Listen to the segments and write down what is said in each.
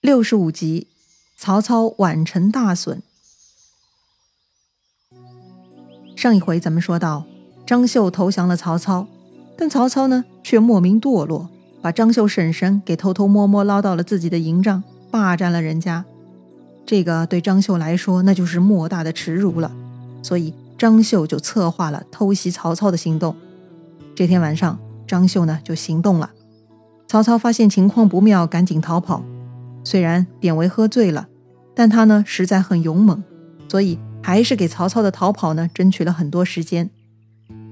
六十五集，曹操宛城大损。上一回咱们说到，张绣投降了曹操，但曹操呢却莫名堕落，把张绣婶婶给偷偷摸摸捞到了自己的营帐，霸占了人家。这个对张绣来说，那就是莫大的耻辱了。所以张绣就策划了偷袭曹操的行动。这天晚上，张绣呢就行动了。曹操发现情况不妙，赶紧逃跑。虽然典韦喝醉了，但他呢实在很勇猛，所以还是给曹操的逃跑呢争取了很多时间。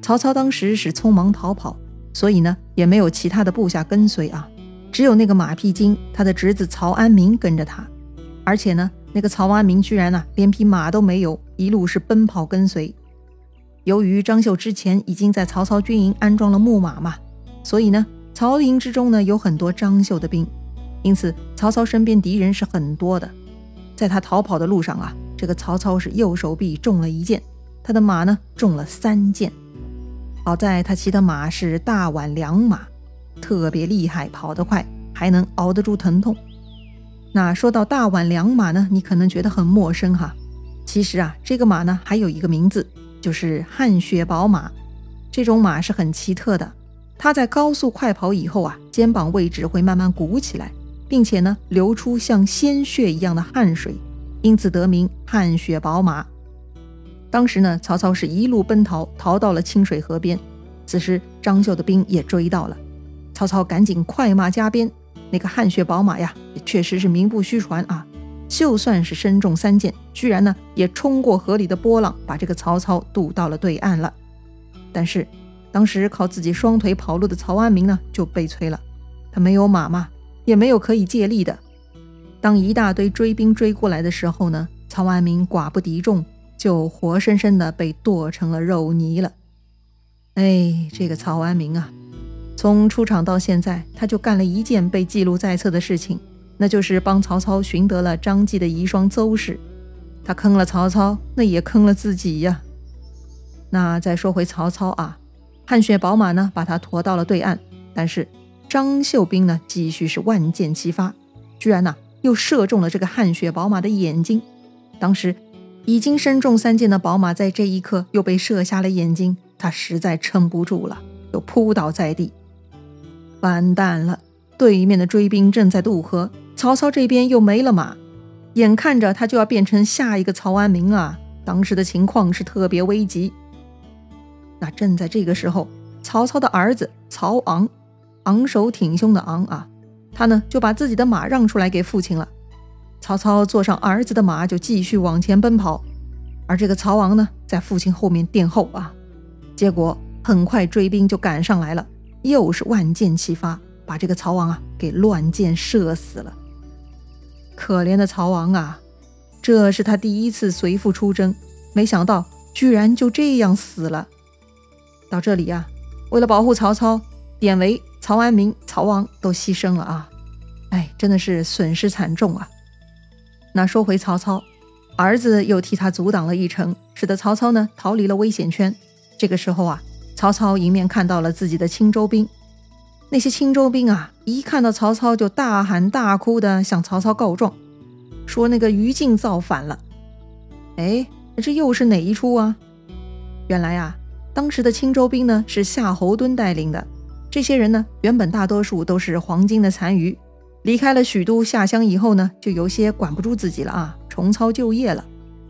曹操当时是匆忙逃跑，所以呢也没有其他的部下跟随啊，只有那个马屁精他的侄子曹安民跟着他，而且呢那个曹安民居然呢连匹马都没有，一路是奔跑跟随。由于张绣之前已经在曹操军营安装了木马嘛，所以呢曹营之中呢有很多张绣的兵。因此，曹操身边敌人是很多的。在他逃跑的路上啊，这个曹操是右手臂中了一箭，他的马呢中了三箭。好在他骑的马是大宛良马，特别厉害，跑得快，还能熬得住疼痛。那说到大宛良马呢，你可能觉得很陌生哈。其实啊，这个马呢还有一个名字，就是汗血宝马。这种马是很奇特的，它在高速快跑以后啊，肩膀位置会慢慢鼓起来。并且呢，流出像鲜血一样的汗水，因此得名汗血宝马。当时呢，曹操是一路奔逃，逃到了清水河边。此时，张绣的兵也追到了，曹操赶紧快马加鞭。那个汗血宝马呀，也确实是名不虚传啊！就算是身中三箭，居然呢也冲过河里的波浪，把这个曹操渡到了对岸了。但是，当时靠自己双腿跑路的曹安民呢，就悲催了，他没有马嘛。也没有可以借力的。当一大堆追兵追过来的时候呢，曹安民寡不敌众，就活生生的被剁成了肉泥了。哎，这个曹安民啊，从出场到现在，他就干了一件被记录在册的事情，那就是帮曹操寻得了张继的遗孀邹氏。他坑了曹操，那也坑了自己呀。那再说回曹操啊，汗血宝马呢，把他驮到了对岸，但是。张绣兵呢，继续是万箭齐发，居然呢又射中了这个汗血宝马的眼睛。当时已经身中三箭的宝马，在这一刻又被射瞎了眼睛，他实在撑不住了，又扑倒在地。完蛋了！对面的追兵正在渡河，曹操这边又没了马，眼看着他就要变成下一个曹安民啊！当时的情况是特别危急。那正在这个时候，曹操的儿子曹昂。昂首挺胸的昂啊，他呢就把自己的马让出来给父亲了。曹操坐上儿子的马，就继续往前奔跑，而这个曹昂呢，在父亲后面殿后啊。结果很快追兵就赶上来了，又是万箭齐发，把这个曹昂啊给乱箭射死了。可怜的曹昂啊，这是他第一次随父出征，没想到居然就这样死了。到这里呀，为了保护曹操，典韦。曹安民、曹王都牺牲了啊！哎，真的是损失惨重啊。那说回曹操，儿子又替他阻挡了一城，使得曹操呢逃离了危险圈。这个时候啊，曹操迎面看到了自己的青州兵，那些青州兵啊，一看到曹操就大喊大哭的向曹操告状，说那个于禁造反了。哎，这又是哪一出啊？原来啊，当时的青州兵呢是夏侯惇带领的。这些人呢，原本大多数都是黄巾的残余，离开了许都下乡以后呢，就有些管不住自己了啊，重操旧业了。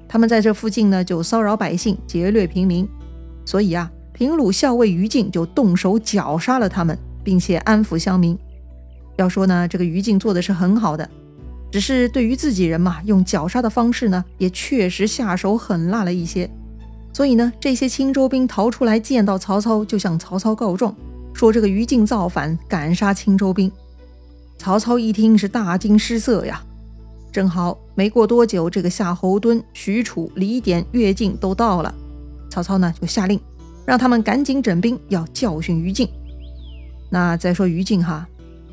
他们在这附近呢，就骚扰百姓，劫掠平民。所以啊，平鲁校尉于禁就动手绞杀了他们，并且安抚乡民。要说呢，这个于禁做的是很好的，只是对于自己人嘛，用绞杀的方式呢，也确实下手狠辣了一些。所以呢，这些青州兵逃出来，见到曹操就向曹操告状。说这个于禁造反，敢杀青州兵。曹操一听是大惊失色呀。正好没过多久，这个夏侯惇、许褚、李典、乐进都到了。曹操呢就下令，让他们赶紧整兵，要教训于禁。那再说于禁哈，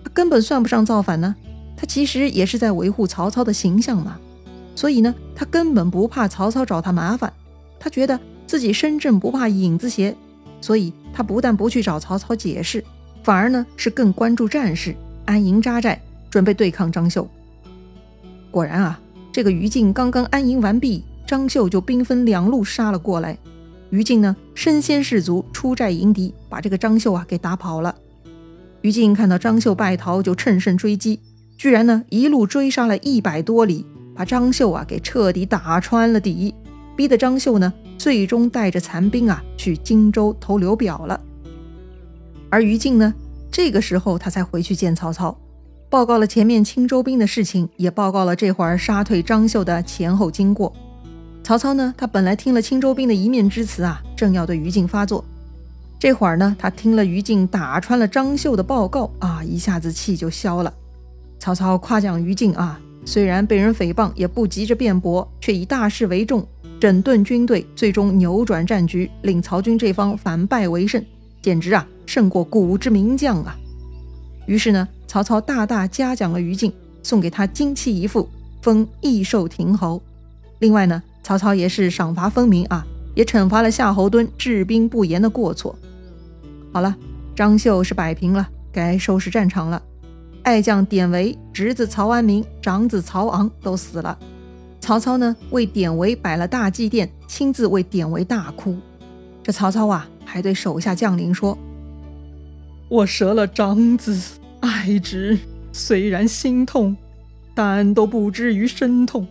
他根本算不上造反呢，他其实也是在维护曹操的形象嘛。所以呢，他根本不怕曹操找他麻烦，他觉得自己身正不怕影子斜。所以，他不但不去找曹操解释，反而呢是更关注战事，安营扎寨，准备对抗张绣。果然啊，这个于禁刚刚安营完毕，张绣就兵分两路杀了过来。于禁呢，身先士卒，出寨迎敌，把这个张绣啊给打跑了。于禁看到张绣败逃，就趁胜追击，居然呢一路追杀了一百多里，把张绣啊给彻底打穿了底，逼得张绣呢最终带着残兵啊去荆州投刘表了。而于禁呢，这个时候他才回去见曹操，报告了前面青州兵的事情，也报告了这会儿杀退张绣的前后经过。曹操呢？他本来听了青州兵的一面之词啊，正要对于禁发作。这会儿呢，他听了于禁打穿了张绣的报告啊，一下子气就消了。曹操夸奖于禁啊，虽然被人诽谤，也不急着辩驳，却以大事为重，整顿军队，最终扭转战局，令曹军这方反败为胜，简直啊，胜过古之名将啊！于是呢，曹操大大嘉奖了于禁，送给他金器一副，封益寿亭侯。另外呢。曹操也是赏罚分明啊，也惩罚了夏侯惇治兵不严的过错。好了，张绣是摆平了，该收拾战场了。爱将典韦、侄子曹安民、长子曹昂都死了。曹操呢，为典韦摆了大祭奠，亲自为典韦大哭。这曹操啊，还对手下将领说：“我折了长子爱侄，虽然心痛，但都不至于身痛。”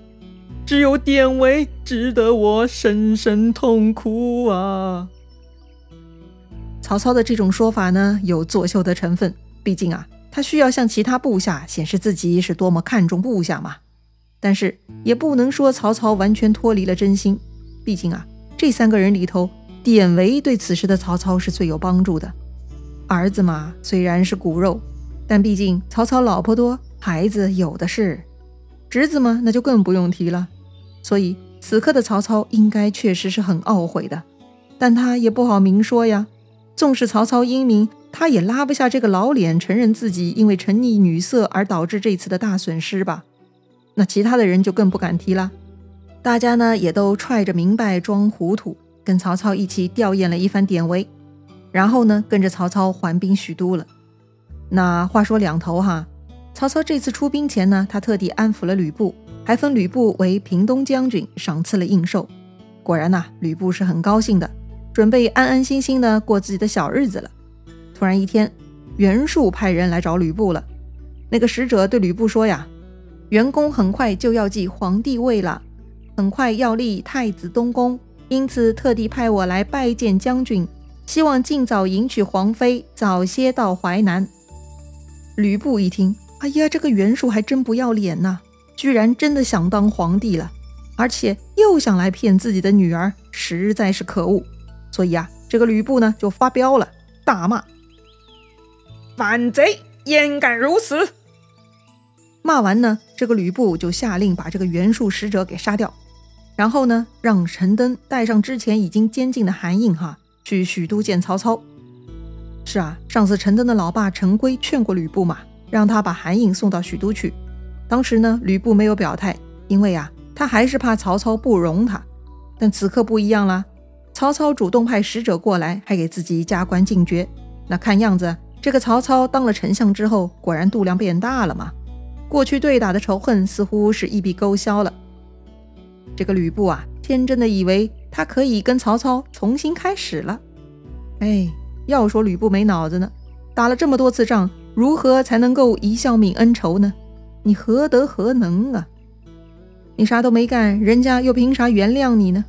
只有典韦值得我深深痛哭啊！曹操的这种说法呢，有作秀的成分。毕竟啊，他需要向其他部下显示自己是多么看重部下嘛。但是也不能说曹操完全脱离了真心。毕竟啊，这三个人里头，典韦对此时的曹操是最有帮助的。儿子嘛，虽然是骨肉，但毕竟曹操老婆多，孩子有的是。侄子嘛，那就更不用提了。所以此刻的曹操应该确实是很懊悔的，但他也不好明说呀。纵使曹操英明，他也拉不下这个老脸，承认自己因为沉溺女色而导致这次的大损失吧。那其他的人就更不敢提了。大家呢也都揣着明白装糊涂，跟曹操一起吊唁了一番典韦，然后呢跟着曹操还兵许都了。那话说两头哈，曹操这次出兵前呢，他特地安抚了吕布。还封吕布为平东将军，赏赐了印绶。果然呐，吕布是很高兴的，准备安安心心的过自己的小日子了。突然一天，袁术派人来找吕布了。那个使者对吕布说呀：“袁公很快就要继皇帝位了，很快要立太子东宫，因此特地派我来拜见将军，希望尽早迎娶皇妃，早些到淮南。”吕布一听，哎呀，这个袁术还真不要脸呐！居然真的想当皇帝了，而且又想来骗自己的女儿，实在是可恶。所以啊，这个吕布呢就发飙了，大骂：“反贼，焉敢如此！”骂完呢，这个吕布就下令把这个袁术使者给杀掉，然后呢，让陈登带上之前已经监禁的韩印哈去许都见曹操。是啊，上次陈登的老爸陈规劝过吕布嘛，让他把韩印送到许都去。当时呢，吕布没有表态，因为啊，他还是怕曹操不容他。但此刻不一样了，曹操主动派使者过来，还给自己加官进爵。那看样子，这个曹操当了丞相之后，果然度量变大了嘛。过去对打的仇恨似乎是一笔勾销了。这个吕布啊，天真的以为他可以跟曹操重新开始了。哎，要说吕布没脑子呢，打了这么多次仗，如何才能够一笑泯恩仇呢？你何德何能啊？你啥都没干，人家又凭啥原谅你呢？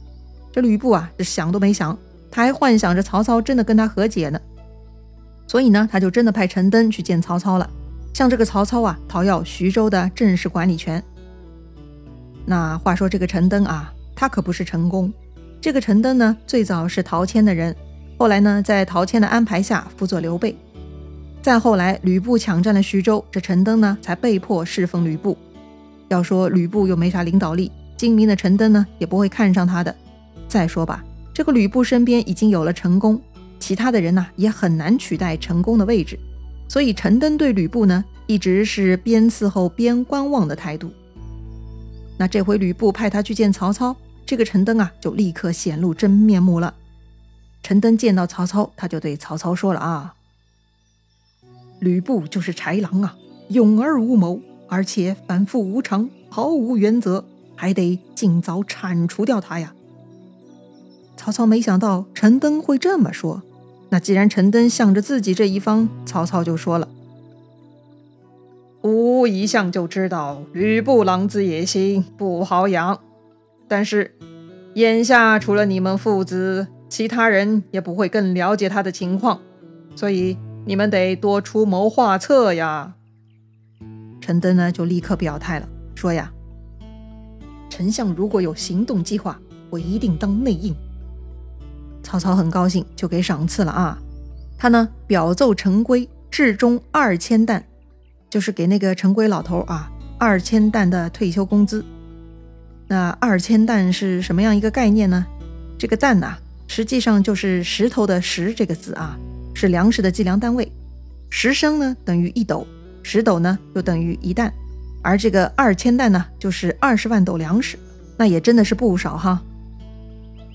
这吕布啊，这想都没想，他还幻想着曹操真的跟他和解呢。所以呢，他就真的派陈登去见曹操了，向这个曹操啊讨要徐州的正式管理权。那话说这个陈登啊，他可不是陈宫。这个陈登呢，最早是陶谦的人，后来呢，在陶谦的安排下辅佐刘备。再后来，吕布抢占了徐州，这陈登呢才被迫侍奉吕布。要说吕布又没啥领导力，精明的陈登呢也不会看上他的。再说吧，这个吕布身边已经有了陈宫，其他的人呢也很难取代陈宫的位置。所以陈登对吕布呢一直是边伺候边观望的态度。那这回吕布派他去见曹操，这个陈登啊就立刻显露真面目了。陈登见到曹操，他就对曹操说了啊。吕布就是豺狼啊，勇而无谋，而且反复无常，毫无原则，还得尽早铲除掉他呀。曹操没想到陈登会这么说，那既然陈登向着自己这一方，曹操就说了：“吾一向就知道吕布狼子野心，不好养。但是眼下除了你们父子，其他人也不会更了解他的情况，所以你们得多出谋划策呀。”陈登呢，就立刻表态了，说呀：“丞相如果有行动计划，我一定当内应。”曹操很高兴，就给赏赐了啊。他呢表奏陈规，至中二千担，就是给那个陈规老头啊二千担的退休工资。那二千担是什么样一个概念呢？这个担呐，实际上就是石头的石这个字啊，是粮食的计量单位。十升呢等于一斗，十斗呢又等于一担，而这个二千担呢就是二十万斗粮食，那也真的是不少哈。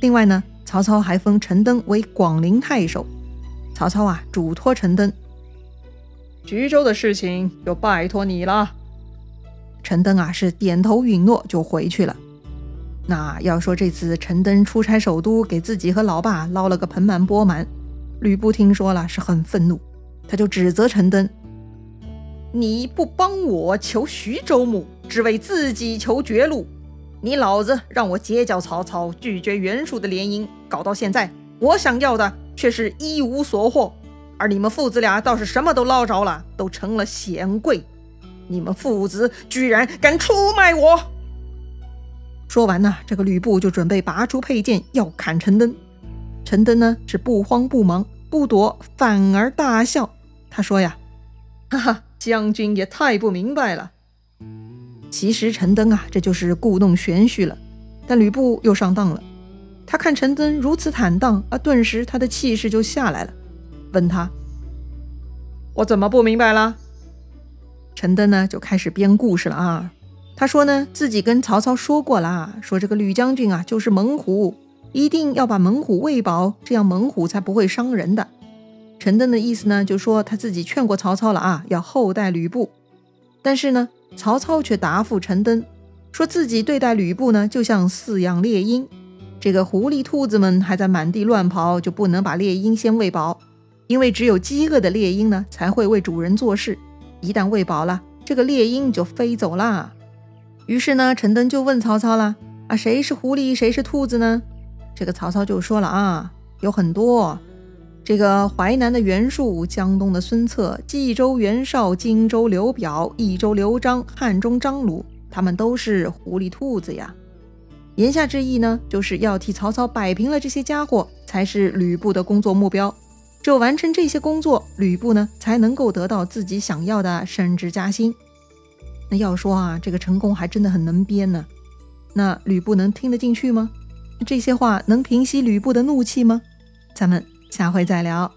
另外呢。曹操还封陈登为广陵太守。曹操啊，嘱托陈登，徐州的事情就拜托你了。陈登啊，是点头允诺就回去了。那要说这次陈登出差首都，给自己和老爸捞了个盆满钵满。吕布听说了，是很愤怒，他就指责陈登：“你不帮我求徐州牧，只为自己求绝路。你老子让我结交曹操，拒绝袁术的联姻。”搞到现在，我想要的却是一无所获，而你们父子俩倒是什么都捞着了，都成了显贵。你们父子居然敢出卖我！说完呢，这个吕布就准备拔出佩剑要砍陈登。陈登呢是不慌不忙，不躲，反而大笑。他说呀：“哈哈，将军也太不明白了。其实陈登啊，这就是故弄玄虚了。但吕布又上当了。”他看陈登如此坦荡，啊，顿时他的气势就下来了，问他：“我怎么不明白了？”陈登呢就开始编故事了啊。他说呢，自己跟曹操说过了啊，说这个吕将军啊就是猛虎，一定要把猛虎喂饱，这样猛虎才不会伤人的。陈登的意思呢，就说他自己劝过曹操了啊，要厚待吕布，但是呢，曹操却答复陈登，说自己对待吕布呢，就像饲养猎鹰。这个狐狸、兔子们还在满地乱跑，就不能把猎鹰先喂饱，因为只有饥饿的猎鹰呢，才会为主人做事。一旦喂饱了，这个猎鹰就飞走啦。于是呢，陈登就问曹操了：“啊，谁是狐狸，谁是兔子呢？”这个曹操就说了：“啊，有很多。这个淮南的袁术，江东的孙策，冀州袁绍，荆州刘表，益州刘璋，汉中张鲁，他们都是狐狸、兔子呀。”言下之意呢，就是要替曹操摆平了这些家伙，才是吕布的工作目标。只有完成这些工作，吕布呢才能够得到自己想要的升职加薪。那要说啊，这个陈宫还真的很能编呢。那吕布能听得进去吗？这些话能平息吕布的怒气吗？咱们下回再聊。